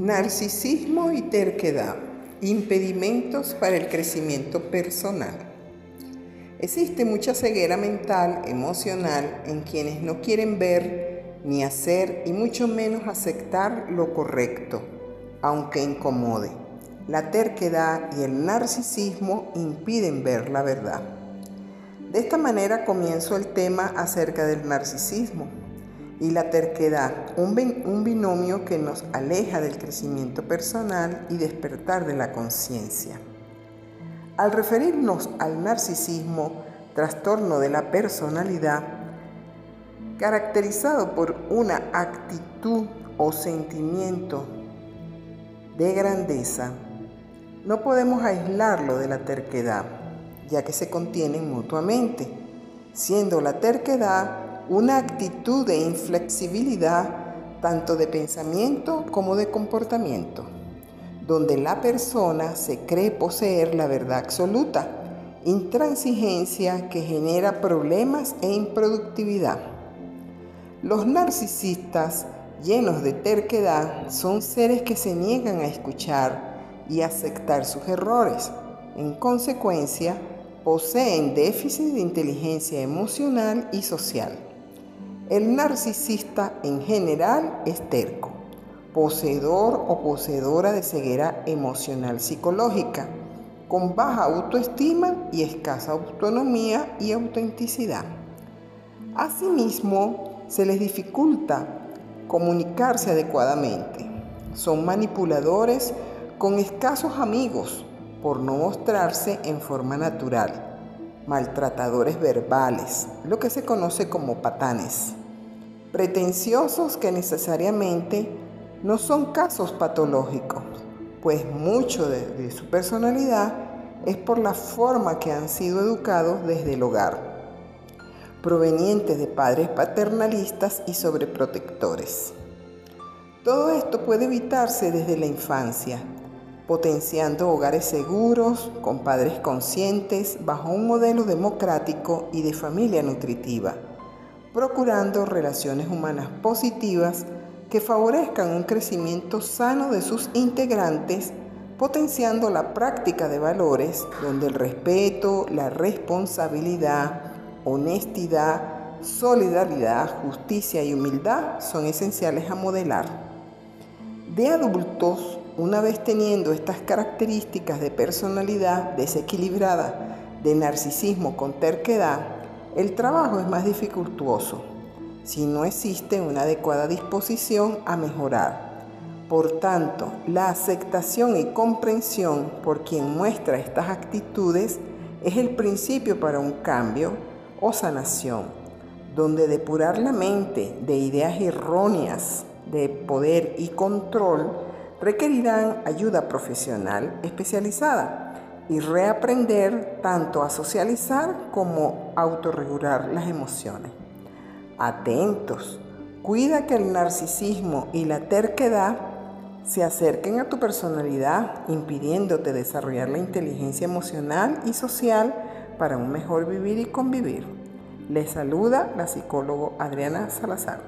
Narcisismo y terquedad. Impedimentos para el crecimiento personal. Existe mucha ceguera mental, emocional, en quienes no quieren ver ni hacer y mucho menos aceptar lo correcto, aunque incomode. La terquedad y el narcisismo impiden ver la verdad. De esta manera comienzo el tema acerca del narcisismo y la terquedad, un, binomio que nos aleja del crecimiento personal y despertar de la conciencia. Al referirnos al narcisismo, trastorno de la personalidad, caracterizado por una actitud o sentimiento de grandeza, no podemos aislarlo de la terquedad, ya que se contienen mutuamente, siendo la terquedad una actitud de inflexibilidad tanto de pensamiento como de comportamiento, donde la persona se cree poseer la verdad absoluta, intransigencia que genera problemas e improductividad. Los narcisistas llenos de terquedad son seres que se niegan a escuchar y aceptar sus errores. En consecuencia, poseen déficit de inteligencia emocional y social. El narcisista en general es terco, poseedor o poseedora de ceguera emocional psicológica, con baja autoestima y escasa autonomía y autenticidad. Asimismo, se les dificulta comunicarse adecuadamente. Son manipuladores con escasos amigos por no mostrarse en forma natural, maltratadores verbales, lo que se conoce como patanes pretenciosos que necesariamente no son casos patológicos, pues mucho de, su personalidad es por la forma que han sido educados desde el hogar, provenientes de padres paternalistas y sobreprotectores. Todo esto puede evitarse desde la infancia, potenciando hogares seguros, con padres conscientes, bajo un modelo democrático y de familia nutritiva procurando relaciones humanas positivas que favorezcan un crecimiento sano de sus integrantes, potenciando la práctica de valores donde el respeto, la responsabilidad, honestidad, solidaridad, justicia y humildad son esenciales a modelar. De adultos, una vez teniendo estas características de personalidad desequilibrada, de narcisismo con terquedad, el trabajo es más dificultuoso si no existe una adecuada disposición a mejorar. Por tanto, la aceptación y comprensión por quien muestra estas actitudes es el principio para un cambio o sanación, donde depurar la mente de ideas erróneas de poder y control requerirán ayuda profesional especializada y reaprender tanto a socializar como a autorregular las emociones. Atentos, cuida que el narcisismo y la terquedad se acerquen a tu personalidad, impidiéndote desarrollar la inteligencia emocional y social para un mejor vivir y convivir. Les saluda la psicóloga Adriana Salazar.